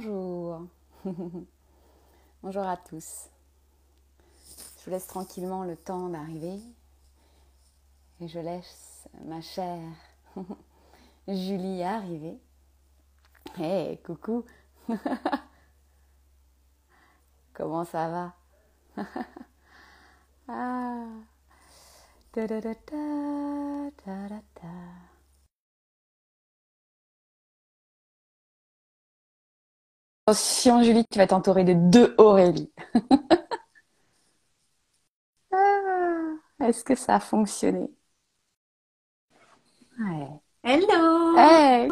Bonjour. À tous. Je vous laisse tranquillement le temps d'arriver et je laisse ma chère Julie arriver. Hé, coucou. Comment ça va? Ah. -da Attention Julie, tu vas t'entourer de deux Aurélie. Ah, Est-ce que ça a fonctionné? Ouais. Hello! Hey,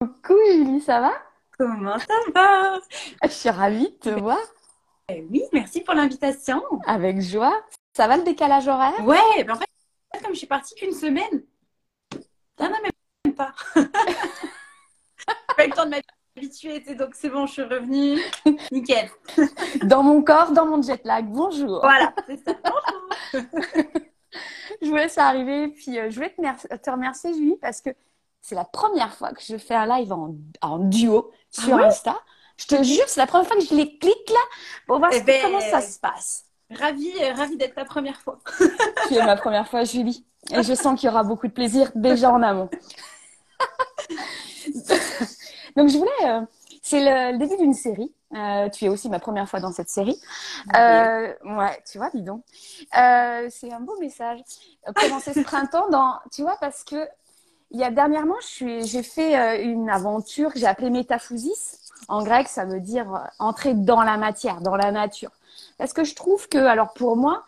coucou Julie, ça va? Comment ça va? Je suis ravie de te voir. Eh oui, merci pour l'invitation. Avec joie. Ça va le décalage horaire? Ouais, ben en fait, comme je suis partie qu'une semaine, non, non, même pas. Pas eu le temps de m'habituer, tu sais, donc c'est bon, je suis revenue. Nickel. Dans mon corps, dans mon jet lag. Bonjour. Voilà, c'est ça. Bonjour. Je vous laisse arriver. Puis euh, je voulais te, mer- te remercier, Julie, parce que c'est la première fois que je fais un live en, en duo sur Ah ouais Insta. Je te jure, c'est la première fois que je les clique là pour voir Eh ce- ben- comment ça se passe. Ravie, euh, ravie d'être la première fois. Tu es ma première fois, Julie. Et je sens qu'il y aura beaucoup de plaisir déjà en amont. Donc, je voulais. euh, c'est le, le début d'une série. Euh, tu es aussi ma première fois dans cette série. Euh, ouais, tu vois, dis donc. Euh, c'est un beau message. Commencer ce printemps dans. Tu vois, parce que. Il y a dernièrement, j'ai fait une aventure que j'ai appelée métaphousis. En grec, ça veut dire entrer dans la matière, dans la nature. Parce que je trouve que, alors pour moi,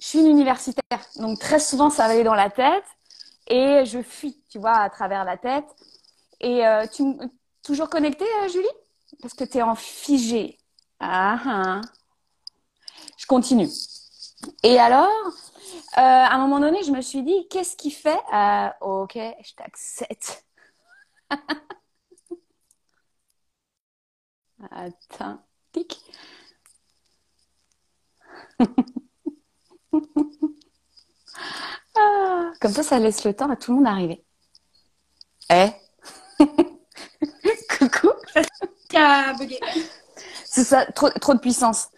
je suis une universitaire, donc très souvent ça va aller dans la tête et je fuis, tu vois, à travers la tête. Et euh, tu toujours connectée, euh, Julie? Parce que tu es en figé. Ah, ah. Je continue. Et alors, euh, à un moment donné, je me suis dit, qu'est-ce qui fait Euh, Ok, je t'accepte. Attends, tic. Ah, comme ça, ça laisse le temps à tout le monde d'arriver. Eh? Coucou. C'est ça, trop, trop de puissance.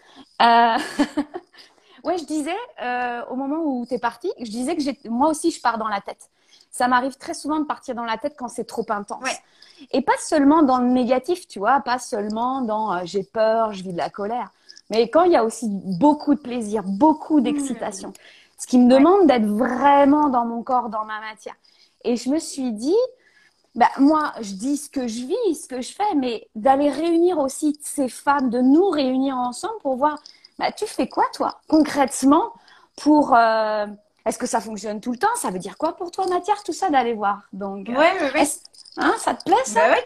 Euh, ouais, je disais, euh, au moment où tu es parti, je disais que moi aussi, je pars dans la tête. Ça m'arrive très souvent de partir dans la tête quand c'est trop intense. Ouais. Et pas seulement dans le négatif, tu vois, pas seulement dans euh, j'ai peur, je vis de la colère, mais quand il y a aussi beaucoup de plaisir, beaucoup d'excitation. Ce qui me Ouais. demande d'être vraiment dans mon corps, dans ma matière. Et je me suis dit, bah, moi, je dis ce que je vis, ce que je fais, mais d'aller réunir aussi ces femmes, de nous réunir ensemble pour voir, bah, tu fais quoi, toi, concrètement, pour. euh, Est-ce que ça fonctionne tout le temps? Ça veut dire quoi pour toi, matière, tout ça, d'aller voir? Donc, euh, Ouais, ouais, hein, ça te plaît, ça? Bah ouais,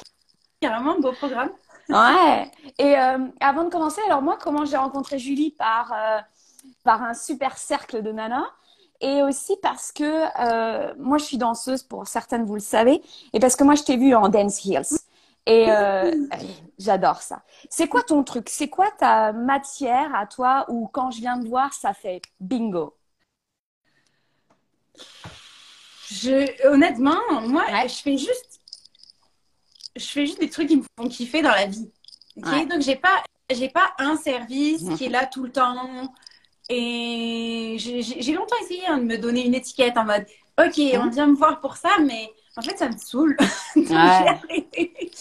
carrément, beau programme. Ouais. Et euh, avant de commencer, alors moi, comment j'ai rencontré Julie? Par, euh, par un super cercle de nanas. Et aussi parce que euh, moi, je suis danseuse, pour certaines, vous le savez. Et parce que moi, je t'ai vue en Dance Heels. Et euh, j'adore ça. C'est quoi ton truc? C'est quoi ta matière à toi où quand je viens de voir, ça fait bingo? Je, honnêtement, moi, Ouais. je fais juste, je fais juste des trucs qui me font kiffer dans la vie. Ouais. Donc j'ai pas, j'ai pas un service qui est là tout le temps. Et j'ai longtemps essayé hein, de me donner une étiquette en mode, ok, on Mhm. vient me voir pour ça, mais en fait ça me saoule. Donc j'ai arrêté.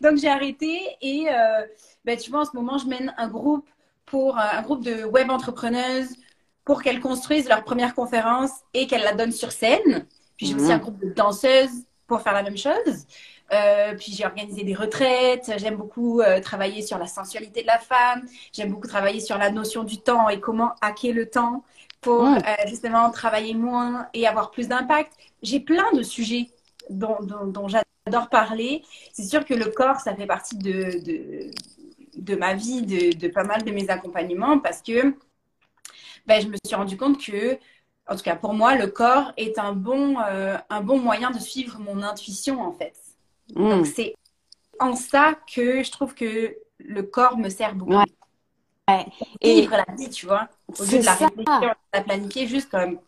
Donc j'ai arrêté et euh, ben, tu vois, en ce moment, je mène un groupe pour euh, un groupe de web entrepreneuses pour qu'elles construisent leur première conférence et qu'elles la donnent sur scène. Puis j'ai aussi Mhm. un groupe de danseuses pour faire la même chose. Euh, puis j'ai organisé des retraites. J'aime beaucoup euh, travailler sur la sensualité de la femme. J'aime beaucoup travailler sur la notion du temps et comment hacker le temps pour euh, justement travailler moins et avoir plus d'impact. J'ai plein de sujets dont, dont, dont j'adore parler. C'est sûr que le corps, ça fait partie de, de, de ma vie, de, de pas mal de mes accompagnements parce que ben, je me suis rendu compte que, en tout cas pour moi, le corps est un bon, euh, un bon moyen de suivre mon intuition en fait. Mm. Donc c'est en ça que je trouve que le corps me sert beaucoup. Ouais. Ouais. Et Vivre la vie, tu vois, au lieu de la réfléchir, de la planifier, juste comme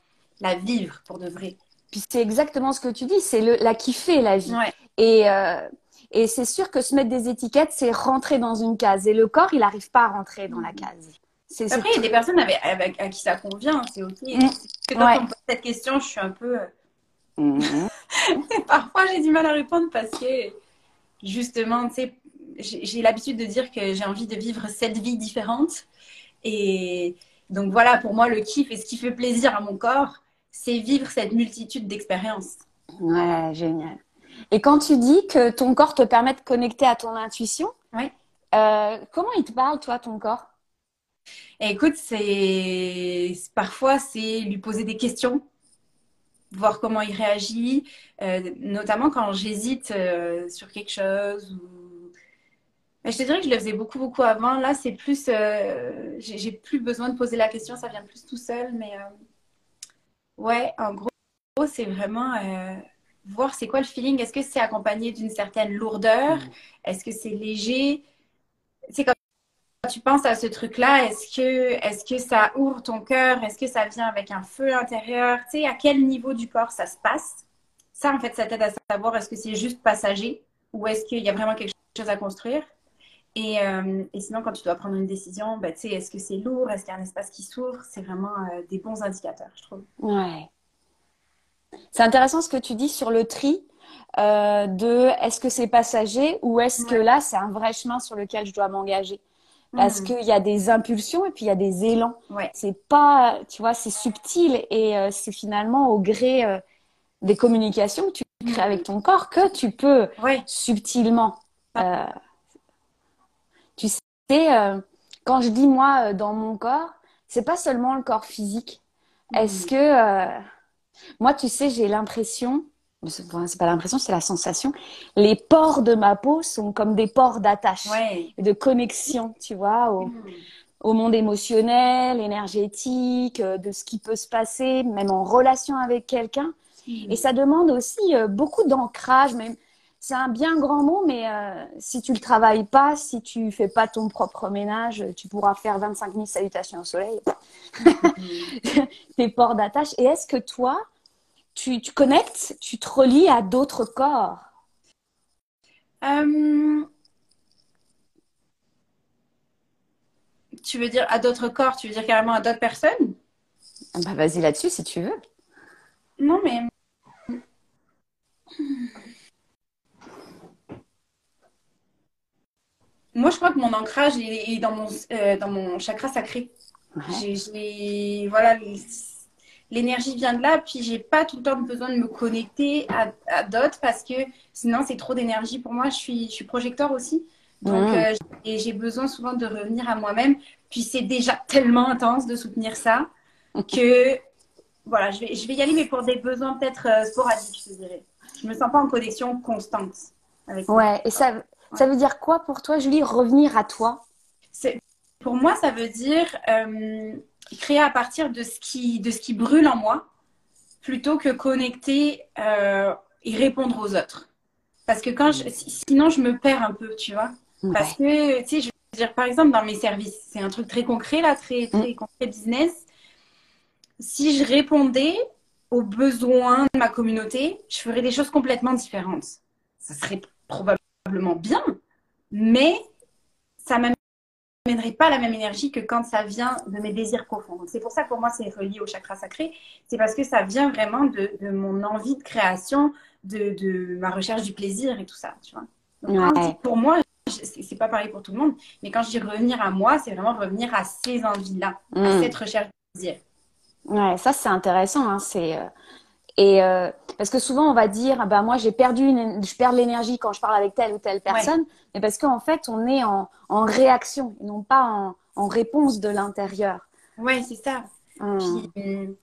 la vivre pour de vrai. Puis c'est exactement ce que tu dis, c'est la kiffer, la vie. Ouais. Et, euh, Et c'est sûr que se mettre des étiquettes, c'est rentrer dans une case. Et le corps, il n'arrive pas à rentrer dans la Mhm. case. Après, il y a des personnes avec, avec- à qui ça convient, c'est ok. Mm. Parce que quand Ouais. on me pose cette question, je suis un peu. Mhm. Parfois, j'ai du mal à répondre parce que, justement, tu sais, j'ai l'habitude de dire que j'ai envie de vivre cette vie différente. Et donc, voilà, pour moi, le kiff et ce qui fait plaisir à mon corps, c'est vivre cette multitude d'expériences. Ouais, génial. Et quand tu dis que ton corps te permet de connecter à ton intuition, euh, comment il te parle, toi, ton corps? Et écoute, c'est parfois c'est lui poser des questions, voir comment il réagit, euh, notamment quand j'hésite euh, sur quelque chose. Ou... Mais je te dirais que je le faisais beaucoup beaucoup avant. Là, c'est plus, euh, j'ai plus besoin de poser la question, ça vient plus tout seul. Mais ouais, en gros, c'est vraiment voir c'est quoi le feeling. Est-ce que c'est accompagné d'une certaine lourdeur? Est-ce que c'est léger? C'est comme tu penses à ce truc-là, est-ce que, est-ce que ça ouvre ton cœur? Est-ce que ça vient avec un feu intérieur? Tu sais, à quel niveau du corps ça se passe? Ça, en fait, ça t'aide à savoir est-ce que c'est juste passager ou est-ce qu'il y a vraiment quelque chose à construire? Et, euh, et sinon, quand tu dois prendre une décision, ben, tu sais, est-ce que c'est lourd? Est-ce qu'il y a un espace qui s'ouvre? C'est vraiment euh, des bons indicateurs, je trouve. Ouais. C'est intéressant ce que tu dis sur le tri euh, de est-ce que c'est passager ou est-ce que là, c'est un vrai chemin sur lequel je dois m'engager? Parce Mhm. qu'il y a des impulsions et puis il y a des élans. Ouais. C'est pas, tu vois, c'est subtil et euh, c'est finalement au gré euh, des communications que tu crées avec ton corps que tu peux Ouais. subtilement. euh, tu sais, euh, quand je dis moi euh, dans mon corps, c'est pas seulement le corps physique. Est-ce que euh, moi, tu sais, j'ai l'impression, c'est pas l'impression, c'est la sensation, les pores de ma peau sont comme des pores d'attache, Ouais. de connexion, tu vois, au, au monde émotionnel, énergétique, euh, de ce qui peut se passer, même en relation avec quelqu'un. Et ça demande aussi euh, beaucoup d'ancrage, même. C'est un bien grand mot, mais euh, si tu le travailles pas, si tu fais pas ton propre ménage, tu pourras faire 25 000 salutations au soleil, Mhm. tes ports d'attache. Et est-ce que toi, tu, tu connectes, tu te relis à d'autres corps? Euh, Tu veux dire à d'autres corps? Tu veux dire carrément à d'autres personnes? Ah Bah, vas-y là-dessus si tu veux. Non, mais moi, je crois que mon ancrage est, est dans mon, euh, dans mon chakra sacré. Ouais. J'ai- voilà, l'énergie vient de là, puis j'ai pas tout le temps besoin de me connecter à, à d'autres parce que sinon c'est trop d'énergie pour moi. Je suis, je suis projecteur aussi, donc Mhm. euh, et j'ai besoin souvent de revenir à moi-même. Puis c'est déjà tellement intense de soutenir ça que voilà, je vais, je vais y aller, mais pour des besoins peut-être euh, sporadiques, je dirais. Je me sens pas en connexion constante avec ça. Ouais, et ça, ça veut dire quoi pour toi, Julie, revenir à toi? Pour moi, ça veut dire euh, créer à partir de ce qui, de ce qui brûle en moi, plutôt que connecter euh, et répondre aux autres. Parce que quand je, si- sinon, je me perds un peu, tu vois. Parce que, tu sais, je veux dire, par exemple, dans mes services, c'est un truc très concret, là, très, très concret business. Si je répondais aux besoins de ma communauté, je ferais des choses complètement différentes. Ça serait probablement bien, mais ça m'amènerait pas la même énergie que quand ça vient de mes désirs profonds. C'est pour ça que pour moi, c'est relié au chakra sacré. C'est parce que ça vient vraiment de, de mon envie de création, de, de ma recherche du plaisir et tout ça, tu vois. Donc, pour moi, c'est pas pareil pour tout le monde, mais quand je dis revenir à moi, c'est vraiment revenir à ces envies-là, à Mm. cette recherche du plaisir. Ouais, ça c'est intéressant. Hein, c'est euh, et euh, parce que souvent on va dire, ah ben moi j'ai perdu, une, je perds l'énergie quand je parle avec telle ou telle personne, mais parce qu'en fait on est en, en réaction et non pas en, en réponse de l'intérieur. Ouais, c'est ça. Hum. Puis, tu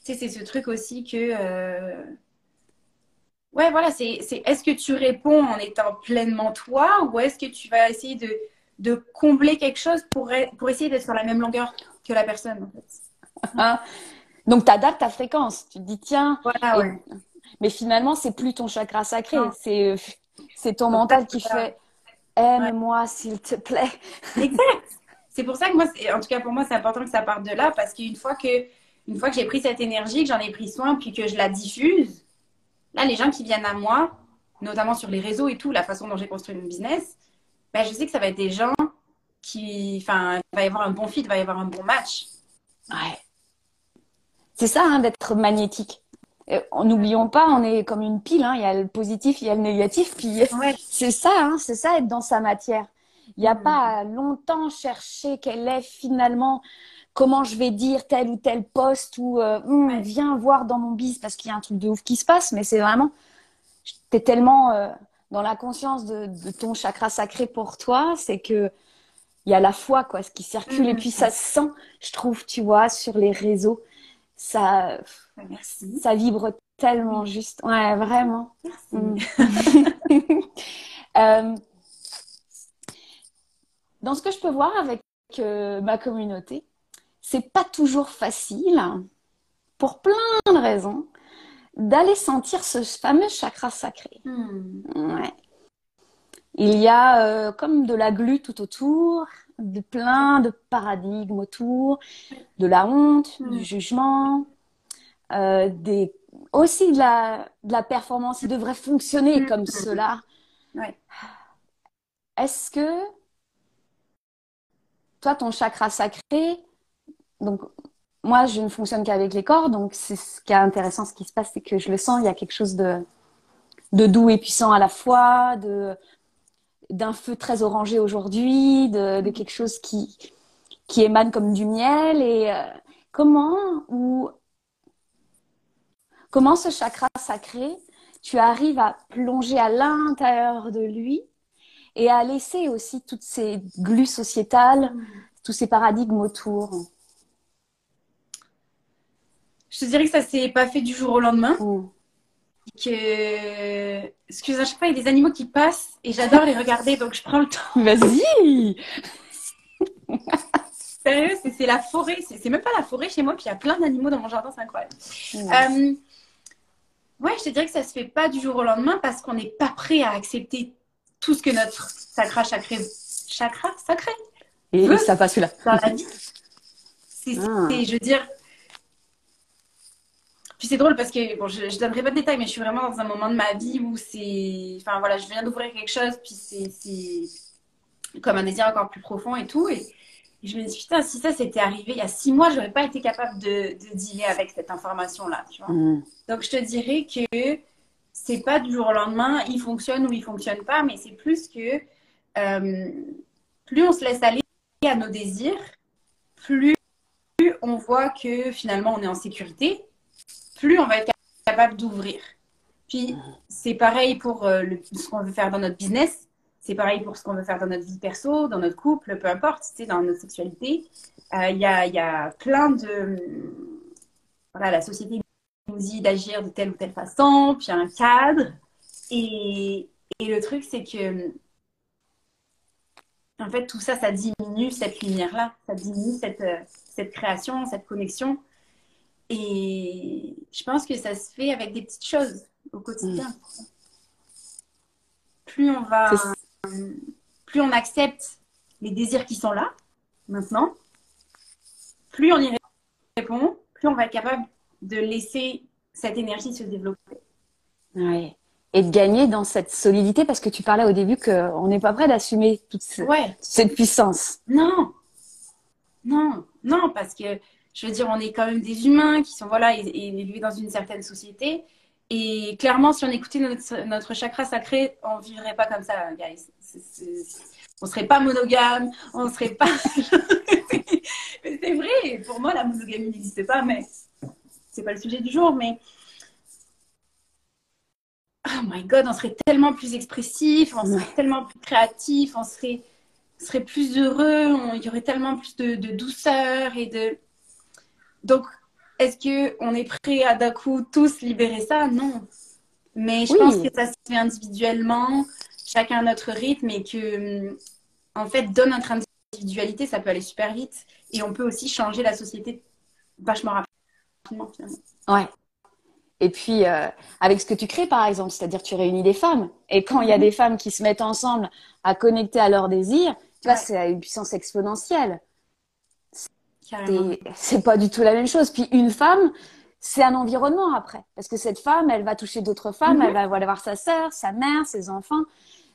sais, c'est ce truc aussi que. euh, Ouais, voilà, c'est, est-ce que tu réponds en étant pleinement toi ou est-ce que tu vas essayer de, de combler quelque chose pour, pour essayer d'être sur la même longueur que la personne, en fait? Donc tu adaptes ta fréquence. Tu te dis tiens, Voilà, et- mais finalement c'est plus ton chakra sacré, c'est c'est ton mental qui fait aime-moi s'il te plaît. Exact. C'est pour ça que moi, en tout cas pour moi, c'est important que ça parte de là parce qu'une fois que, une fois que j'ai pris cette énergie, que j'en ai pris soin, puis que je la diffuse, là, les gens qui viennent à moi, notamment sur les réseaux et tout, la façon dont j'ai construit mon business, ben, je sais que ça va être des gens qui, enfin, il va y avoir un bon fit, il va y avoir un bon match. Ouais. C'est ça, hein, d'être magnétique. N'oublions pas, on est comme une pile, hein. il y a le positif, il y a le négatif, puis c'est ça, hein, c'est ça être dans sa matière. Il n'y a mm. pas longtemps chercher quelle est finalement comment je vais dire tel ou tel poste ou euh, hum, viens voir dans mon bis parce qu'il y a un truc de ouf qui se passe, mais c'est vraiment, tu es tellement euh, dans la conscience de, ton chakra sacré pour toi, c'est que il y a la foi quoi, ce qui circule et mm. puis ça se sent, je trouve, tu vois, sur les réseaux, ça, ça vibre tellement juste, ouais, vraiment. Merci. Mm. Euh, dans ce que je peux voir avec ma communauté, c'est pas toujours facile, pour plein de raisons, d'aller sentir ce fameux chakra sacré. Hmm. Ouais. Il y a euh, comme de la glu tout autour, de plein de paradigmes autour, de la honte, du jugement, euh, des, aussi de la, de la performance. Il devrait fonctionner hmm. comme cela. Ouais. Est-ce que toi, ton chakra sacré, donc moi, je ne fonctionne qu'avec les corps, donc c'est ce qui est intéressant, ce qui se passe, c'est que je le sens, il y a quelque chose de, de doux et puissant à la fois, de d'un feu très orangé aujourd'hui, de, de, quelque chose qui qui émane comme du miel et euh, comment ou comment ce chakra sacré, tu arrives à plonger à l'intérieur de lui et à laisser aussi toutes ces glues sociétales, tous ces paradigmes autour? Je te dirais que ça s'est pas fait du jour au lendemain. Mm. Que, excusez, je sais pas, il y a des animaux qui passent et j'adore les regarder, donc je prends le temps. Vas-y. Sérieux, c'est la forêt. C'est même pas la forêt chez moi, puis il y a plein d'animaux dans mon jardin, c'est incroyable. Euh, ouais, je te dirais que ça se fait pas du jour au lendemain parce qu'on n'est pas prêt à accepter tout ce que notre chakra sacré, chakra sacré. Et, ça passe là? Dans la vie. C'est, ah. je veux dire, puis c'est drôle parce que, bon, je, ne donnerai pas de détails, mais je suis vraiment dans un moment de ma vie où c'est. Enfin voilà, je viens d'ouvrir quelque chose, puis c'est comme un désir encore plus profond et tout. Et, je me dis, putain, si ça s'était arrivé il y a six mois, j'aurais pas été capable de, de dealer avec cette information-là, tu vois. Mm. Donc je te dirais que c'est pas du jour au lendemain, il fonctionne ou il fonctionne pas, mais c'est plus que euh, plus on se laisse aller à nos désirs, plus on voit que finalement on est en sécurité plus on va être capable d'ouvrir. Puis c'est pareil pour euh, ce qu'on veut faire dans notre business, c'est pareil pour ce qu'on veut faire dans notre vie perso, dans notre couple, peu importe, c'est dans notre sexualité. Euh, il y, a, y, a, plein de... Voilà, la société nous dit d'agir de telle ou telle façon, puis il y a un cadre. Et, et le truc, c'est que en fait, tout ça, ça diminue cette lumière-là, ça diminue cette, euh, cette création, cette connexion. Et je pense que ça se fait avec des petites choses au quotidien. Mm. Plus on va, plus on accepte les désirs qui sont là, maintenant, plus on y répond, plus on va être capable de laisser cette énergie se développer. Ouais. Et de gagner dans cette solidité parce que tu parlais au début qu'on n'est pas prêt d'assumer toute cette puissance. Non, non, non, parce que je veux dire, on est quand même des humains qui sont voilà élevés dans une certaine société. Et clairement, si on écoutait notre, chakra sacré, on vivrait pas comme ça, guys. On ne serait pas monogame, on ne serait pas. c'est vrai, pour moi, la monogamie n'existe pas, mais c'est pas le sujet du jour. Mais oh my god, on serait tellement plus expressif, on serait tellement plus créatif, on serait, serait plus heureux, il y aurait tellement plus de douceur et de donc, est-ce qu'on est prêt à d'un coup tous libérer ça? Non. Mais je pense que ça se fait individuellement, chacun à notre rythme et que, en fait, dans notre individualité, ça peut aller super vite et on peut aussi changer la société vachement rapidement finalement. Ouais. Et puis, euh, avec ce que tu crées, par exemple, c'est-à-dire tu réunis des femmes. Et quand il y a mhm. des femmes qui se mettent ensemble à connecter à leurs désirs, tu vois, c'est à une puissance exponentielle c'est pas du tout la même chose. Puis une femme, c'est un environnement après. Parce que cette femme, elle va toucher d'autres femmes, Mhm. elle va aller voir sa sœur, sa mère, ses enfants,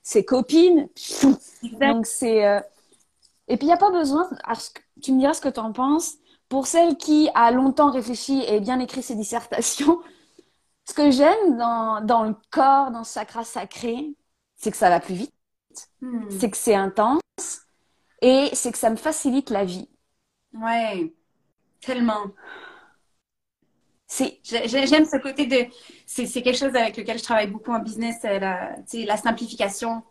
ses copines. Donc c'est. euh, Et puis il n'y a pas besoin. alors, Tu me diras ce que tu en penses. Pour celle qui a longtemps réfléchi et bien écrit ses dissertations, ce que j'aime dans, dans le corps, dans ce chakra sacré, c'est que ça va plus vite, Hmm. c'est que c'est intense et c'est que ça me facilite la vie. Ouais, tellement. J'aime ce côté de. C'est quelque chose avec lequel je travaille beaucoup en business, euh, la, la simplification.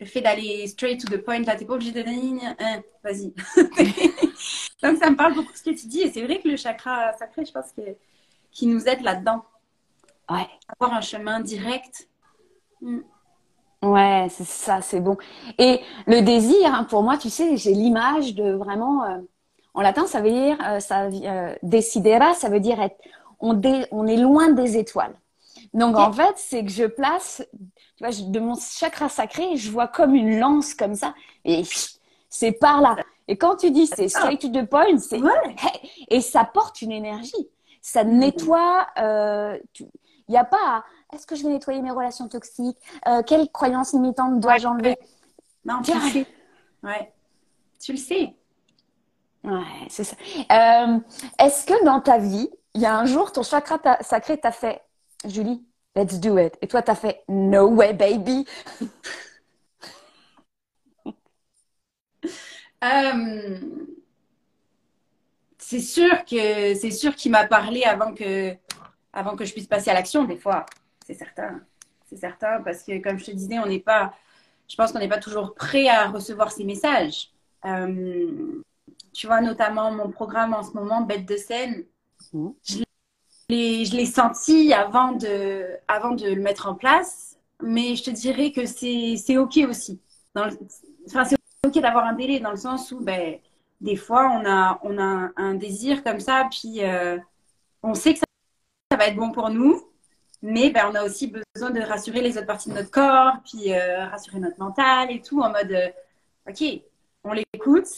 Le fait d'aller straight to the point, là, t'es pas obligé de ligne. Hein, Vas-y. Donc, ça me parle beaucoup de ce que tu dis. Et c'est vrai que le chakra sacré, je pense que qui nous aide là-dedans. ouais. Avoir un chemin direct. Hmm. Ouais, c'est ça, c'est bon. Et le désir, hein, pour moi, tu sais, j'ai l'image de vraiment, euh, en latin, ça veut dire, euh, ça, euh, desidera, ça veut dire être, on, dé- on est loin des étoiles. Donc, en fait, c'est que je place, tu vois, de mon chakra sacré, je vois comme une lance comme ça, et c'est par là. Et quand tu dis c'est straight to the point, c'est, Ouais. et ça porte une énergie. Ça nettoie, euh, il n'y a pas à, est-ce que je vais nettoyer mes relations toxiques? Euh, quelles croyances limitantes dois-je enlever? Non, tu le sais. Ouais. Tu le sais. Ouais, c'est ça. Euh, est-ce que dans ta vie, il y a un jour, ton chakra sacré t'a fait, Julie, let's do it. Et toi, t'as fait, no way, baby. Euh, c'est sûr que c'est sûr qu'il m'a parlé avant que avant que je puisse passer à l'action des fois c'est certain c'est certain parce que comme je te disais on n'est pas je pense qu'on n'est pas toujours prêt à recevoir ces messages Euh, tu vois notamment mon programme en ce moment bête de scène Mhm. je l'ai je l'ai senti avant de avant de le mettre en place mais je te dirais que c'est c'est ok aussi dans le- enfin c'est ok d'avoir un délai dans le sens où ben, des fois on a, on a un, un désir comme ça, puis euh, on sait que ça, ça va être bon pour nous, mais ben, on a aussi besoin de rassurer les autres parties de notre corps, puis euh, rassurer notre mental et tout, en mode euh, ok, on l'écoute,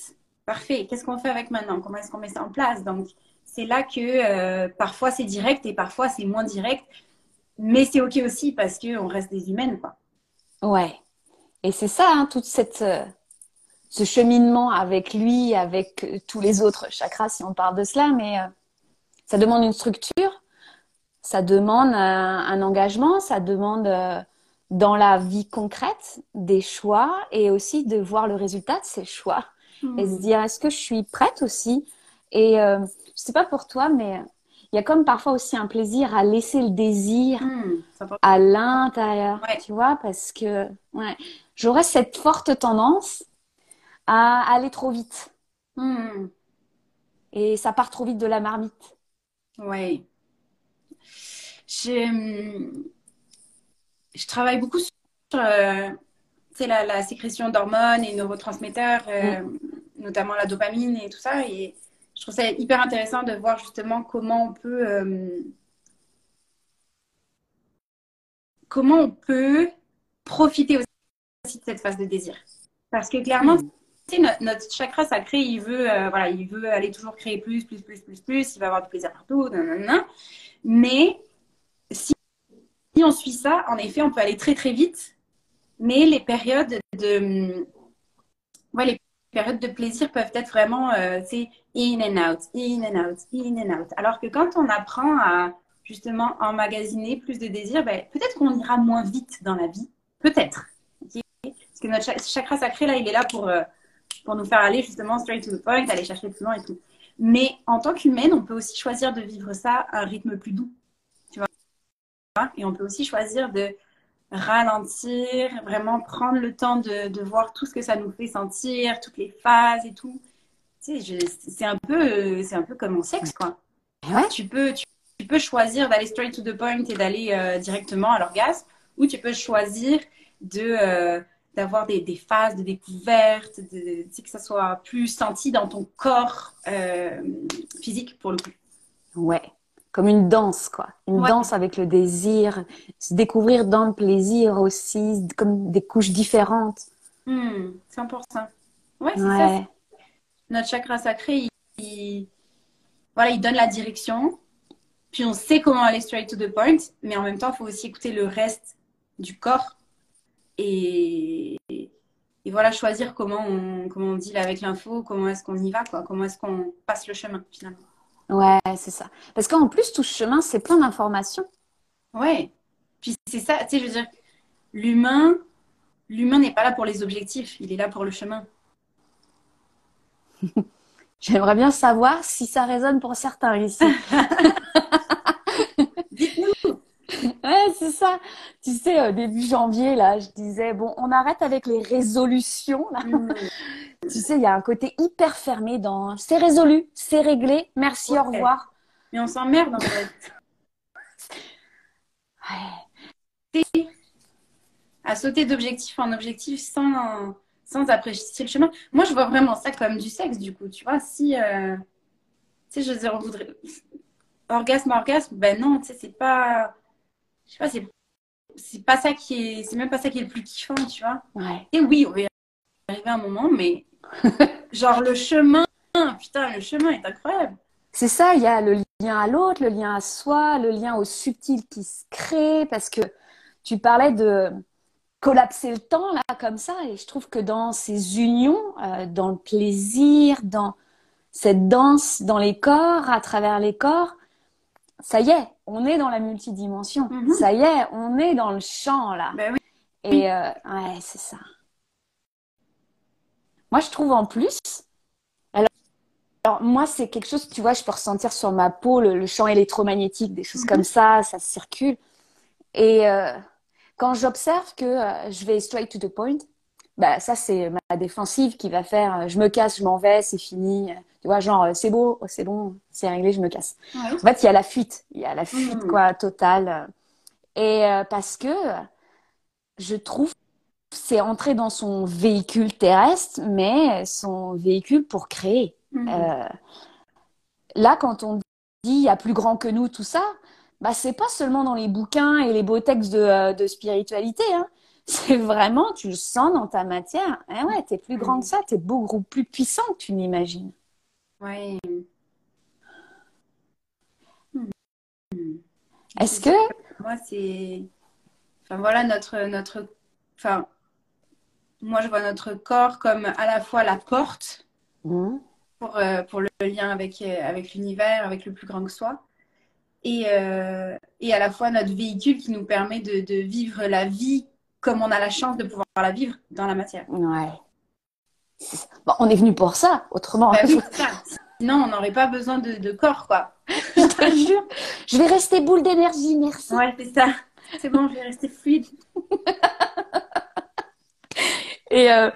qu'est-ce qu'on fait avec maintenant? Comment est-ce qu'on met ça en place? Donc c'est là que euh, parfois c'est direct et parfois c'est moins direct, mais c'est ok aussi parce qu'on reste des humaines, quoi. Ouais. Et c'est ça, hein, toute euh, ce cheminement avec lui, avec euh, tous les autres chakras, si on parle de cela, mais ça demande une structure, ça demande un, engagement, ça demande dans la vie concrète des choix et aussi de voir le résultat de ces choix et se dire est-ce que je suis prête aussi? Et euh, je sais pas pour toi mais il y a comme parfois aussi un plaisir à laisser le désir Hmm, à l'intérieur, Ouais. tu vois, parce que ouais, j'aurais cette forte tendance à aller trop vite Hmm, et ça part trop vite de la marmite. ouais. Je, je travaille beaucoup sur sais, la, la sécrétion d'hormones et neurotransmetteurs, euh, notamment la dopamine et tout ça. Et je trouve ça hyper intéressant de voir justement comment on peut, euh, comment on peut profiter aussi de cette phase de désir. Parce que clairement, Mm. notre, notre chakra sacré, il veut, euh, voilà, il veut aller toujours créer plus, plus, plus, plus, plus. Il va avoir du plaisir partout, nanana. Mais si, si on suit ça, en effet, on peut aller très, très vite. Mais les périodes de, ouais, les périodes de plaisir peuvent être vraiment, euh, in and out, in and out, in and out. Alors que quand on apprend à justement emmagasiner plus de désir, ben, peut-être qu'on ira moins vite dans la vie. Peut-être. Parce que notre cha- chakra sacré, là, il est là pour, euh, pour nous faire aller justement straight to the point, aller chercher plus loin et tout. Mais en tant qu'humaine, on peut aussi choisir de vivre ça à un rythme plus doux. Tu vois? Et on peut aussi choisir de ralentir, vraiment prendre le temps de, de voir tout ce que ça nous fait sentir, toutes les phases et tout. Tu sais, c'est un peu, euh, c'est un peu comme mon sexe, quoi. Ouais. Tu peux, tu, tu peux choisir d'aller straight to the point et d'aller euh, directement à l'orgasme, ou tu peux choisir de euh, d'avoir des, des phases de découverte, de, tu sais, que ça soit plus senti dans ton corps euh, physique pour le coup. Ouais, comme une danse quoi, une Ouais. danse avec le désir, se découvrir dans le plaisir aussi, comme des couches différentes. Hmm, 100%. Ouais, c'est ça. Notre chakra sacré, il, il- voilà, il donne la direction. Puis on sait comment aller straight to the point, mais en même temps, il faut aussi écouter le reste du corps et, et voilà, choisir comment on, comment on deal avec l'info, comment est-ce qu'on y va, quoi, comment est-ce qu'on passe le chemin finalement. Ouais, c'est ça. Parce qu'en plus, tout ce chemin, c'est plein d'informations. Ouais. Puis c'est ça, tu sais, je veux dire, l'humain, l'humain n'est pas là pour les objectifs, il est là pour le chemin. J'aimerais bien savoir si ça résonne pour certains ici. Dites-nous. Ouais, c'est ça. Tu sais, début janvier, là, je disais, bon, on arrête avec les résolutions. Là. Mm. Tu sais, il y a un côté hyper fermé dans c'est résolu, c'est réglé, merci, au revoir. Mais on s'emmerde en fait. Ouais. À sauter d'objectif en objectif sans, sans apprécier le chemin. Moi, je vois vraiment ça comme du sexe, du coup. Tu vois, si. euh, Tu sais, je veux dire, on voudrait. Orgasme, orgasme, ben non, tu sais, c'est pas. Je sais pas, c'est. C'est pas ça qui est. C'est même pas ça qui est le plus kiffant, tu vois. Ouais. Et oui, on va y arriver à un moment, mais. Genre, le chemin. Putain, le chemin est incroyable. C'est ça, il y a le lien à l'autre, le lien à soi, le lien au subtil qui se crée, parce que tu parlais de collapser le temps, là, comme ça, et je trouve que dans ces unions, euh, dans le plaisir, dans cette danse dans les corps, à travers les corps, ça y est, on est dans la multidimension. Mhm. Ça y est, on est dans le champ, là. Ben oui. Et euh, ouais, c'est ça. Moi, je trouve en plus, alors, alors, moi, c'est quelque chose, tu vois, je peux ressentir sur ma peau le, le champ électromagnétique, des choses Mhm. comme ça, ça circule. Et euh, quand j'observe que euh, je vais straight to the point, bah, ça, c'est ma défensive qui va faire euh, je me casse, je m'en vais, c'est fini. Tu vois, genre, c'est beau, c'est bon, c'est réglé, je me casse. Ouais. En fait, il y a la fuite, il y a la fuite, Mhm. quoi, totale. Et parce que je trouve c'est entrer dans son véhicule terrestre, mais son véhicule pour créer. Mhm. Euh, là, quand on dit il y a plus grand que nous, tout ça, bah c'est pas seulement dans les bouquins et les beaux textes de, euh, de spiritualité. Hein. C'est vraiment, tu le sens dans ta matière. Eh ouais, t'es plus grand que ça, t'es beaucoup plus puissant que tu n'imagines. Ouais. Est-ce que Moi, c'est. Enfin, voilà, notre. notre... Enfin, moi, je vois notre corps comme à la fois la porte Mhm. pour, euh, pour le lien avec, euh, avec l'univers, avec le plus grand que soi, et, euh, et à la fois notre véhicule qui nous permet de, de vivre la vie comme on a la chance de pouvoir la vivre dans la matière. Ouais. Bon, on est venu pour ça, autrement. Bah oui, c'est ça. Sinon, on n'aurait pas besoin de, de corps, quoi. Je te jure. Je vais rester boule d'énergie, merci. Ouais, c'est ça. C'est bon, je vais rester fluide. Et euh,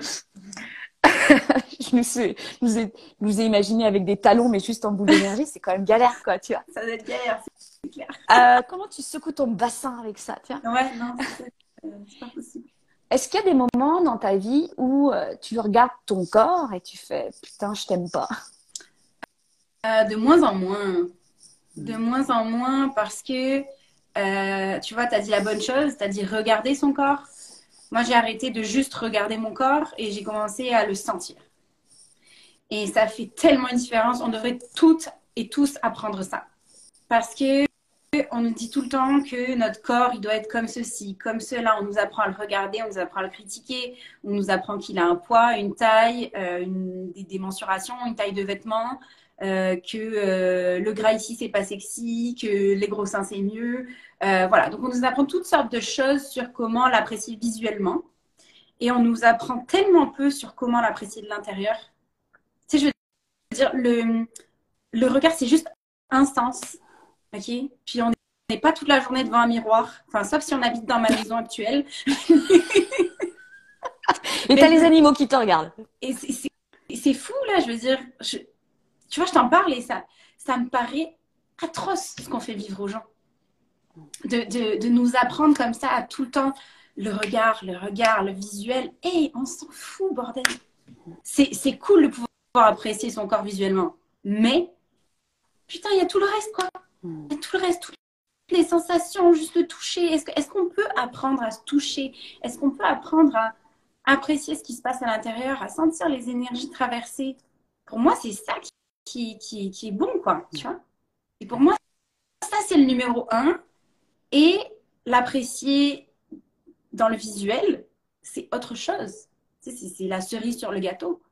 je, me suis, je nous ai, nous ai imaginé avec des talons, mais juste en boule d'énergie, c'est quand même galère, quoi, tu vois. Ça doit être galère, c'est clair. Euh, comment tu secoues ton bassin avec ça, tu vois? Ouais, non, c'est euh, c'est pas possible. Est-ce qu'il y a des moments dans ta vie où tu regardes ton corps et tu fais putain, je t'aime pas? Euh, de moins en moins. De moins en moins parce que, euh, tu vois, tu as dit la bonne chose, tu as dit regarder son corps. Moi, j'ai arrêté de juste regarder mon corps et j'ai commencé à le sentir. Et ça fait tellement une différence. On devrait toutes et tous apprendre ça. Parce que on nous dit tout le temps que notre corps, il doit être comme ceci, comme cela. On nous apprend à le regarder, on nous apprend à le critiquer, on nous apprend qu'il a un poids, une taille, euh, des, des mensurations, une taille de vêtements, euh, que euh, le gras ici, c'est pas sexy, que les gros seins, c'est mieux. Euh, voilà, donc on nous apprend toutes sortes de choses sur comment l'apprécier visuellement. Et on nous apprend tellement peu sur comment l'apprécier de l'intérieur. Tu sais, je veux dire, le, le regard, c'est juste un sens. Ok? Puis on n'est pas toute la journée devant un miroir. Enfin, sauf si on habite dans ma maison actuelle. Et t'as les animaux qui te regardent. Et c'est- fou, là, je veux dire. je- tu vois, je t'en parle et ça, ça me paraît atroce ce qu'on fait vivre aux gens. De, de, nous apprendre comme ça à tout le temps le regard, le regard, le visuel. Et on s'en fout, bordel. C'est cool de pouvoir apprécier son corps visuellement. Mais, putain, il y a tout le reste, quoi. Il y a tout le reste, toutes les sensations, juste le toucher. Est-ce est-ce qu'on peut apprendre à se toucher? Est-ce qu'on peut apprendre à apprécier ce qui se passe à l'intérieur, à sentir les énergies traverser? Pour moi, c'est ça qui, qui, qui, est bon, quoi. Tu vois Et pour moi, ça, c'est le numéro un. Et l'apprécier dans le visuel, c'est autre chose. C'est la cerise sur le gâteau.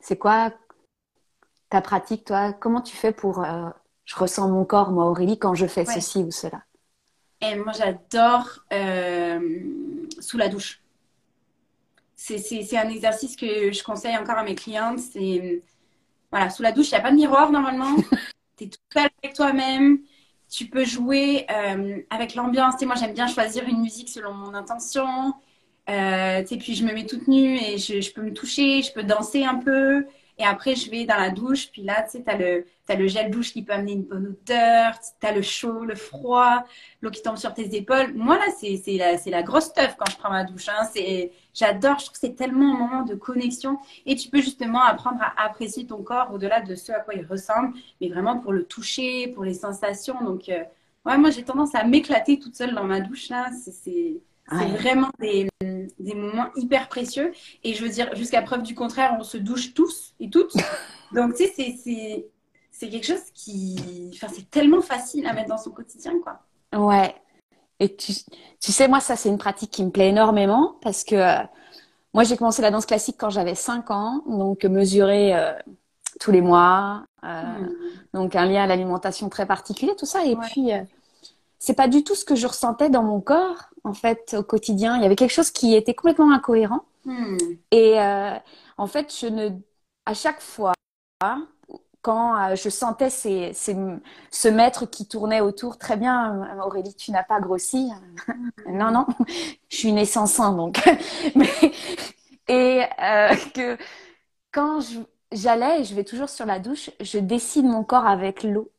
C'est quoi ta pratique, toi? Comment tu fais pour... Euh, je ressens mon corps, moi, Aurélie, quand je fais ceci ou cela? Et moi, j'adore euh, sous la douche. C'est un exercice que je conseille encore à mes clientes. C'est voilà, sous la douche, il n'y a pas de miroir normalement. tu es tout seul avec toi-même. Tu peux jouer euh, avec l'ambiance. Moi, j'aime bien choisir une musique selon mon intention. Euh, puis je me mets toute nue et je, je, peux me toucher, je peux danser un peu. Et après, je vais dans la douche. Puis là, tu sais, tu as le, as le gel douche qui peut amener une bonne odeur. Tu as le chaud, le froid, l'eau qui tombe sur tes épaules. Moi, là, c'est la, la grosse teuf quand je prends ma douche. Hein. J'adore. Je trouve que c'est tellement un moment de connexion. Et tu peux justement apprendre à apprécier ton corps au-delà de ce à quoi il ressemble, mais vraiment pour le toucher, pour les sensations. Donc, euh, ouais, moi, j'ai tendance à m'éclater toute seule dans ma douche. là. C'est vraiment des, des, moments hyper précieux. Et je veux dire, jusqu'à preuve du contraire, on se douche tous et toutes. Donc, tu sais, c'est quelque chose qui. Enfin, c'est tellement facile à mettre dans son quotidien, quoi. Ouais. Et tu, tu sais, moi, ça, c'est une pratique qui me plaît énormément parce que euh, moi, j'ai commencé la danse classique quand j'avais 5 ans. Donc, mesurer euh, tous les mois. Euh, hmm. Donc, un lien à l'alimentation très particulier, tout ça. Et puis c'est pas du tout ce que je ressentais dans mon corps en fait au quotidien. Il y avait quelque chose qui était complètement incohérent. Hmm. Et euh, en fait, je ne, à chaque fois, quand euh, je sentais ces, ces, ce maître qui tournait autour, très bien, euh, Aurélie, tu n'as pas grossi. non, non, je suis née sans sang, donc. Mais, et que quand j'allais, et je vais toujours sur la douche, je dessine mon corps avec l'eau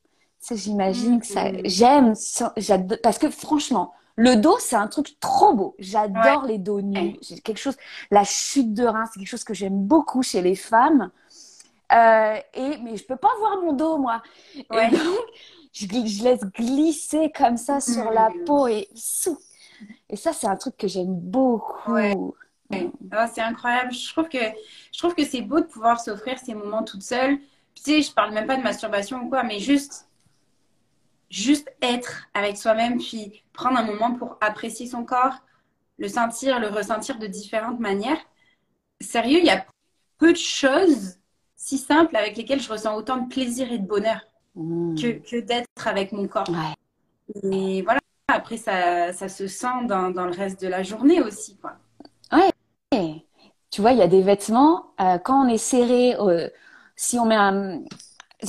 j'imagine que ça, mm. j'aime, parce que franchement, le dos, c'est un truc trop beau. J'adore les dos nus. C'est quelque chose, la chute de rein, c'est quelque chose que j'aime beaucoup chez les femmes. Euh, et, mais je peux pas voir mon dos, moi. Et donc, je, je, laisse glisser comme ça sur la mm. peau et sous. Et ça, c'est un truc que j'aime beaucoup. Mm. Ah, c'est incroyable. Je trouve que je trouve que c'est beau de pouvoir s'offrir ces moments toute seule. Tu sais, je parle même pas de masturbation ou quoi, mais juste juste être avec soi-même, puis prendre un moment pour apprécier son corps, le sentir, le ressentir de différentes manières. Sérieux, il y a peu de choses si simples avec lesquelles je ressens autant de plaisir et de bonheur mmh. que, d'être avec mon corps. Et voilà, après, ça, ça se sent dans, dans, le reste de la journée aussi. Quoi. Ouais. Tu vois, il y a des vêtements, euh, quand on est serré, euh, si on met un,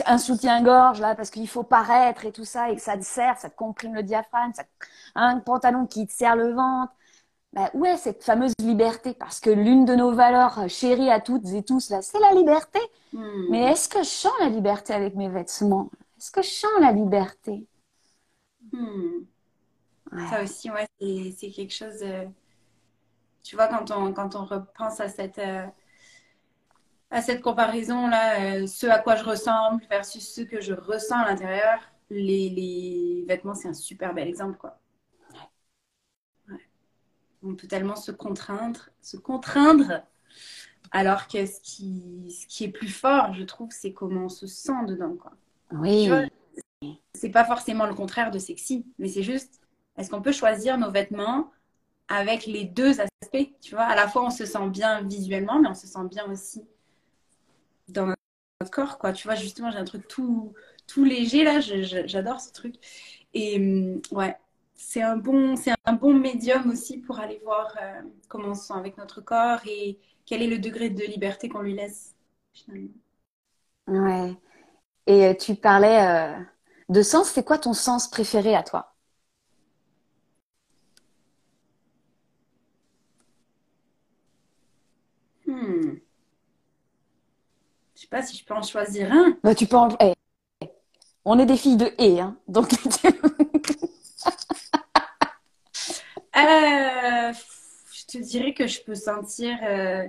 un soutien-gorge là parce qu'il faut paraître et tout ça et que ça te serre, ça te comprime le diaphragme, ça, un pantalon qui te serre le ventre. Bah, où est cette fameuse liberté Parce que l'une de nos valeurs chéries à toutes et tous là, c'est la liberté. Hmm. Mais est-ce que je sens la liberté avec mes vêtements? Est-ce que je sens la liberté? Hmm. Ça aussi, ouais, c'est quelque chose. Tu vois, quand on quand on repense à cette euh, à cette comparaison-là, euh, ce à quoi je ressemble versus ce que je ressens à l'intérieur, les, vêtements, c'est un super bel exemple. Quoi. On peut tellement se contraindre, se contraindre, alors que ce qui, ce qui est plus fort, je trouve, c'est comment on se sent dedans. Quoi. Oui. C'est pas forcément le contraire de sexy, mais c'est juste, est-ce qu'on peut choisir nos vêtements avec les deux aspects, tu vois? À la fois, on se sent bien visuellement, mais on se sent bien aussi dans notre corps, quoi. Tu vois, justement, j'ai un truc tout, tout léger, là, j'adore ce truc. Et hum, ouais, c'est un, bon, c'est un bon médium aussi pour aller voir euh, comment on se sent avec notre corps et quel est le degré de liberté qu'on lui laisse, finalement. Ouais. Et euh, tu parlais euh, de sens, c'est quoi ton sens préféré à toi Hmm. Je sais pas si je peux en choisir un. Bah, tu peux en... Eh, on est des filles de et, hein, donc. Euh, je te dirais que je peux sentir. Euh,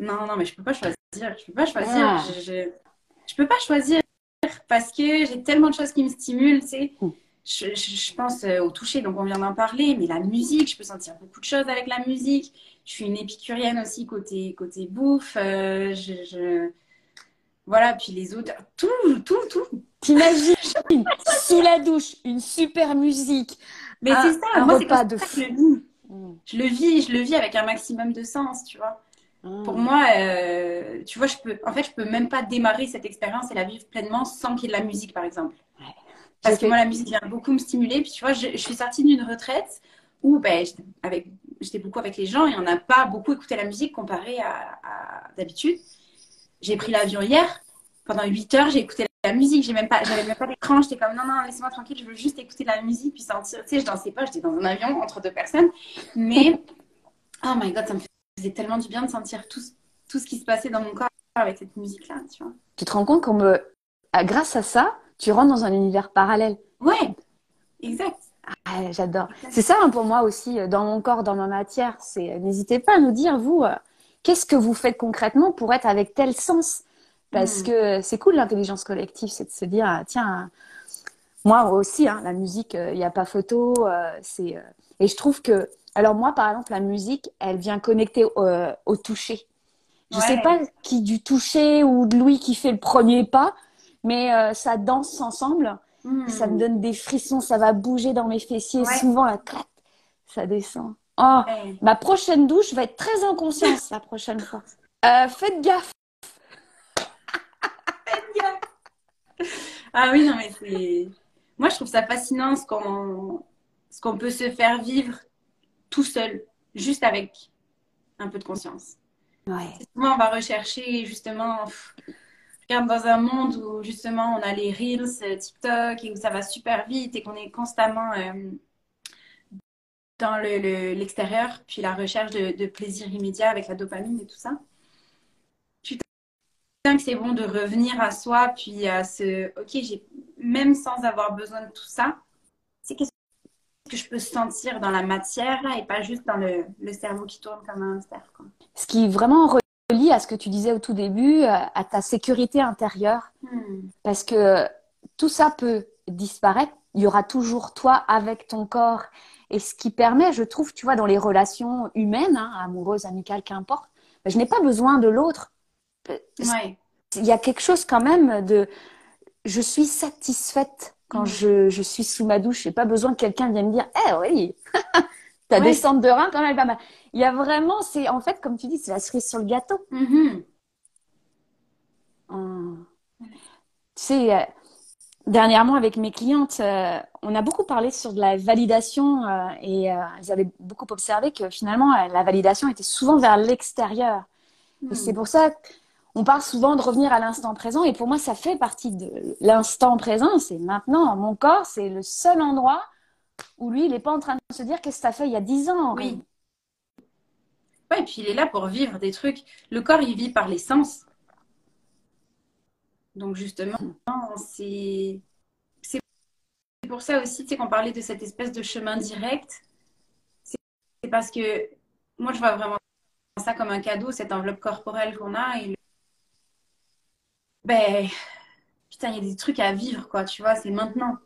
non, non, mais je peux pas choisir. Je peux pas choisir. Ah. Je, je, peux pas choisir parce que j'ai tellement de choses qui me stimulent, tu sais. Hmm. Je, je, pense euh, au toucher, donc on vient d'en parler, mais la musique, je peux sentir beaucoup de choses avec la musique. Je suis une épicurienne aussi côté, côté bouffe. je, Voilà, puis les autres, tout, tout, tout. T'imagines sous la douche, une super musique. Mais c'est ça, un moi, repas de fou. je le vis. Mm. Je le vis, je le vis avec un maximum de sens, tu vois. Mm. Pour moi, euh, tu vois, je peux, en fait, je peux même pas démarrer cette expérience et la vivre pleinement sans qu'il y ait de la musique, par exemple. Ouais. Parce que moi, la musique vient beaucoup me stimuler. Puis tu vois, je, je suis sortie d'une retraite où ben, j'étais avec, j'étais beaucoup avec les gens et on n'a pas beaucoup écouté la musique comparé à, à d'habitude. J'ai pris l'avion hier. Pendant 8 heures, j'ai écouté la musique. J'ai même pas, j'avais même pas d'écran. J'étais comme non, non, laissez-moi tranquille. Je veux juste écouter de la musique puis sentir. Tu sais, je dansais pas. J'étais dans un avion entre deux personnes. Mais oh my god, ça me faisait tellement du bien de sentir tout, tout ce qui se passait dans mon corps avec cette musique-là, tu vois. Tu te rends compte qu'on me... ah, grâce à ça, tu rentres dans un univers parallèle. Ouais, exact. Ah, j'adore. C'est ça hein, pour moi aussi, euh, dans mon corps, dans ma matière. C'est euh, n'hésitez pas à nous dire vous, euh, qu'est-ce que vous faites concrètement pour être avec tel sens? Parce Mm. que c'est cool l'intelligence collective, c'est de se dire ah, tiens, euh, moi aussi, hein, la musique, il n'y a pas photo. euh, c'est euh, et je trouve que alors moi par exemple la musique, elle vient connecter euh, au toucher. Je Ouais. sais pas qui du toucher ou de Louis qui fait le premier pas, mais euh, ça danse ensemble. Mm. Ça me donne des frissons, ça va bouger dans mes fessiers. Ouais. Souvent, la claque, ça descend. Oh, Ouais. ma prochaine douche va être très en conscience la prochaine fois. Euh, faites gaffe. Ah oui, non, mais c'est. Moi, je trouve ça fascinant ce qu'on ce qu'on peut se faire vivre tout seul, juste avec un peu de conscience. Ouais. Souvent, on va rechercher justement. regarde dans un monde où justement on a les Reels, euh, TikTok, et où ça va super vite et qu'on est constamment euh, dans le, le- l'extérieur, puis la recherche de, de plaisir immédiat avec la dopamine et tout ça. Putain que c'est bon de revenir à soi, puis à ce, ok, j'ai même sans avoir besoin de tout ça, c'est qu'est-ce que je peux sentir dans la matière là et pas juste dans le, le cerveau qui tourne comme un hamster, quoi. Ce qui vraiment relie à ce que tu disais au tout début, euh, à ta sécurité intérieure, Hmm. parce que tout ça peut disparaître. Il y aura toujours toi avec ton corps. Et ce qui permet, je trouve, tu vois, dans les relations humaines, hein, amoureuses, amicales, qu'importe, ben, je n'ai pas besoin de l'autre. Ouais. il y a quelque chose quand même de je suis satisfaite quand Mhm. je, je suis sous ma douche. J'ai pas besoin que quelqu'un vienne me dire Eh oui, ta Ouais. descente de rein quand même est pas mal. Il y a vraiment, c'est en fait, comme tu dis, c'est la cerise sur le gâteau. Hum. Tu sais, euh, dernièrement avec mes clientes, euh, on a beaucoup parlé sur de la validation euh, et euh, elles avaient beaucoup observé que finalement la validation était souvent vers l'extérieur. Et c'est pour ça qu'on parle souvent de revenir à l'instant présent. Et pour moi, ça fait partie de l'instant présent. C'est maintenant. Mon corps, c'est le seul endroit où lui, il n'est pas en train de se dire qu'est-ce que ça fait il y a 10 ans. Oui. Ouais, et puis il est là pour vivre des trucs. Le corps, il vit par les sens. Donc justement, c'est pour ça aussi, qu'on parlait de cette espèce de chemin direct. C'est parce que moi, je vois vraiment ça comme un cadeau, cette enveloppe corporelle qu'on a. Ben, putain, il y a des trucs à vivre, quoi, tu vois, c'est maintenant.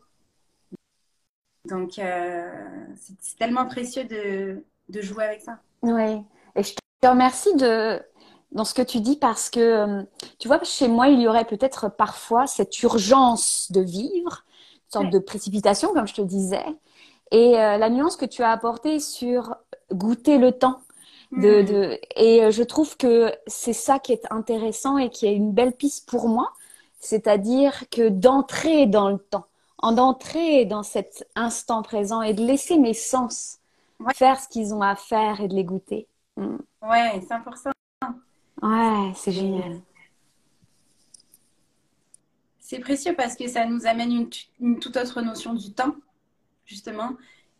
Donc, euh, c'est tellement précieux de, de jouer avec ça. Oui. Et je te remercie de, dans ce que tu dis parce que, euh, tu vois, chez moi, il y aurait peut-être parfois cette urgence de vivre, une sorte Ouais. de précipitation, comme je te disais. Et euh, la nuance que tu as apportée sur goûter le temps. De, de... Et euh, je trouve que c'est ça qui est intéressant et qui est une belle piste pour moi. C'est-à-dire que d'entrer dans le temps, en d'entrer dans cet instant présent et de laisser mes sens Ouais. faire ce qu'ils ont à faire et de les goûter. Mm. Ouais, 100%. Ouais, c'est génial. C'est précieux parce que ça nous amène une, tu- une toute autre notion du temps, justement.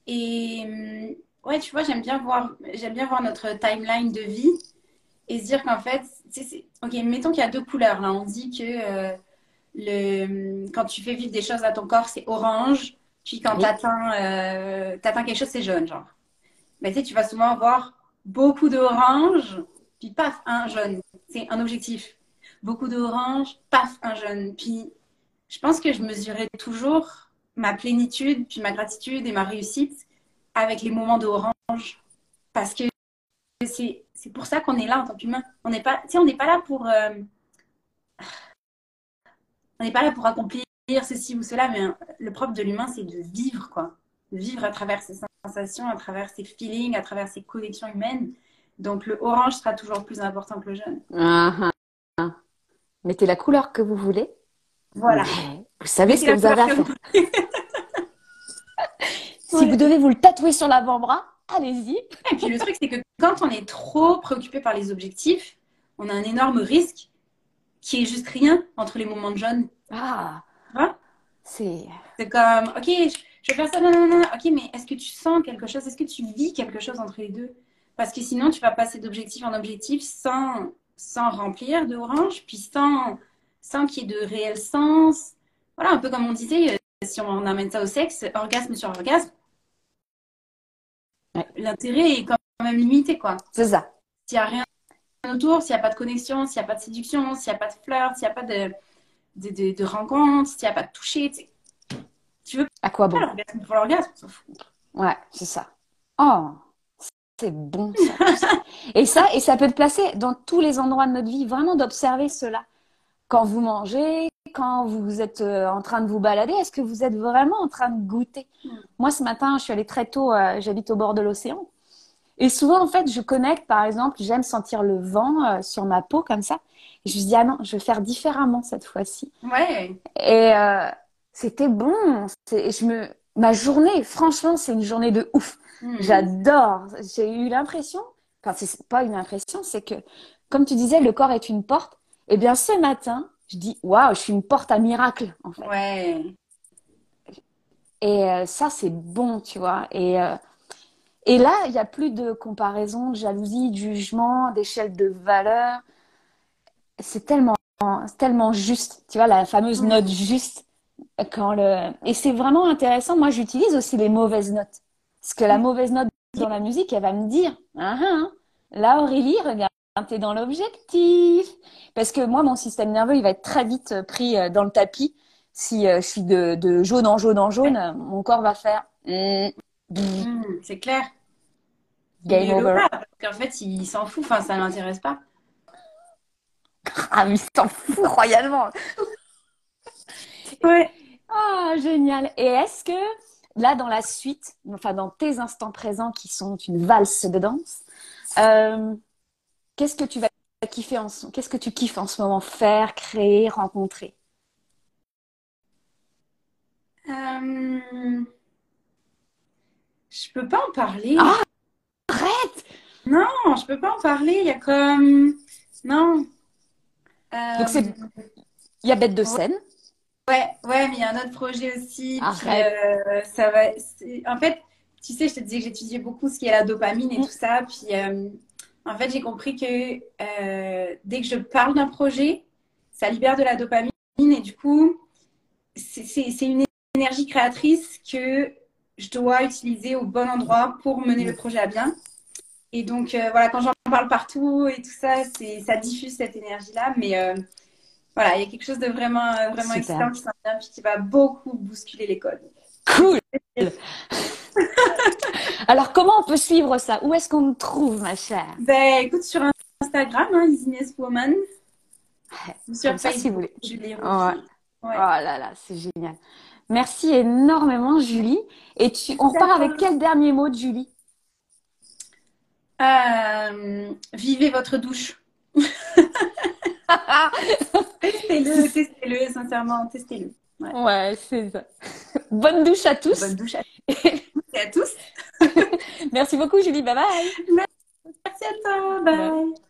Et hum, ouais, tu vois, j'aime bien voir, j'aime bien voir notre timeline de vie et se dire qu'en fait, tu ok, mettons qu'il y a deux couleurs là. On dit que euh, le, quand tu fais vivre des choses à ton corps, c'est orange, puis quand Oui. t'atteins, euh, t'atteins quelque chose, c'est jaune, genre. Mais tu sais, tu vas souvent voir beaucoup d'orange, puis paf, un jaune. C'est un objectif. Beaucoup d'orange, paf, un jaune. Puis je pense que je mesurais toujours ma plénitude, puis ma gratitude et ma réussite avec les moments d'orange. Parce que c'est c'est pour ça qu'on est là en tant qu'humain. On n'est pas, on n'est pas là pour. euh, on n'est pas là pour accomplir ceci ou cela, mais le propre de l'humain, c'est de vivre, quoi. De vivre à travers ses sensations, à travers ses feelings, à travers ses connexions humaines. Donc le orange sera toujours plus important que le jaune. Ah, ah. Mettez la couleur que vous voulez. Voilà. vous savez ce que vous avez à faire. si vous devez vous le tatouer sur l'avant-bras, allez-y. Et puis le truc, c'est que quand on est trop préoccupé par les objectifs, on a un énorme risque qui est juste rien entre les moments de jaune. Ah. c'est. C'est comme, ok, je, vais faire ça, non, non, non, ok, mais est-ce que tu sens quelque chose? Est-ce que tu vis quelque chose entre les deux? Parce que sinon, tu vas passer d'objectif en objectif sans, sans remplir de orange, puis sans, sans qu'il y ait de réel sens. Voilà, un peu comme on disait, euh, si on amène ça au sexe, orgasme sur orgasme, l'intérêt est quand même limité, quoi. C'est ça. S'il n'y a rien autour, s'il n'y a pas de connexion, s'il n'y a pas de séduction, s'il n'y a pas de flirt, s'il n'y a pas de, de, de, rencontres, s'il n'y a pas de toucher, tu veux à quoi bon? l'orgasme pour l'orgasme, on s'en fout. Ouais, c'est ça. Oh, c'est bon ça. et ça, et ça peut te placer dans tous les endroits de notre vie, vraiment d'observer cela. Quand vous mangez, quand vous êtes euh, en train de vous balader, est-ce que vous êtes vraiment en train de goûter? Mm. Moi, ce matin, je suis allée très tôt, euh, j'habite au bord de l'océan. Et souvent, en fait, je connecte, par exemple, j'aime sentir le vent euh, sur ma peau comme ça. Et je me dis, ah non, je vais faire différemment cette fois-ci. Ouais. Et c'était bon. Je me... Ma journée, franchement, c'est une journée de ouf. Mm. J'adore. J'ai eu l'impression, enfin, c'est pas une impression, c'est que, comme tu disais, le corps est une porte. Eh bien, ce matin, je dis waouh, je suis une porte à miracle en fait. Ouais. Et euh, ça c'est bon, tu vois. Et euh, et là, il n'y a plus de comparaison, de jalousie, de jugement, d'échelle de valeur. C'est tellement tellement juste, tu vois la fameuse note juste quand le et c'est vraiment intéressant. Moi, j'utilise aussi les mauvaises notes parce que la mauvaise note dans la musique, elle va me dire ah, ah, ah. là Aurélie, regarde tu es dans l'objectif. Parce que moi, mon système nerveux, il va être très vite euh, pris euh, dans le tapis. Si euh, je suis de, jaune en jaune en jaune, mon corps va faire. Hmm, c'est clair. Game over. parce qu'en fait, il s'en fout. Enfin, ça ne l'intéresse pas. Ah, mais il s'en fout royalement. ouais. Ah, génial. Et est-ce que là, dans la suite, enfin, dans tes instants présents qui sont une valse de danse, qu'est-ce que tu vas kiffer en ce... qu'est-ce que tu kiffes en ce moment faire, créer, rencontrer? Euh... Je peux pas en parler. Ah, arrête Non, je peux pas en parler. Il y a comme non. Donc c'est il y a bête de scène. Ouais, ouais, mais il y a un autre projet aussi. Euh, ça va. En fait, tu sais, je te disais que j'étudiais beaucoup ce qui est la dopamine et mm. tout ça. Puis euh, en fait, j'ai compris que euh, dès que je parle d'un projet, ça libère de la dopamine et du coup, c'est une énergie créatrice que je dois utiliser au bon endroit pour mener le projet à bien. Et donc, voilà, quand j'en parle partout et tout ça, ça diffuse cette énergie-là. Mais voilà, il y a quelque chose de vraiment, vraiment excitant qui s'en vient puis qui va beaucoup bousculer les codes. Cool Alors, comment on peut suivre ça? Où est-ce qu'on trouve, ma chère? Ben, écoute, sur Instagram, hein, Woman. sur ça, si vous voulez. Oh là là, c'est génial. Merci énormément, Julie. Et tu, on repart avec quel dernier mot de Julie? Euh, Vivez votre douche. testez-le, testez-le, sincèrement, testez-le. Ouais, c'est ça. Bonne douche à tous. Bonne douche à, à tous. Merci beaucoup, Julie. Bye bye. Merci à toi. bye.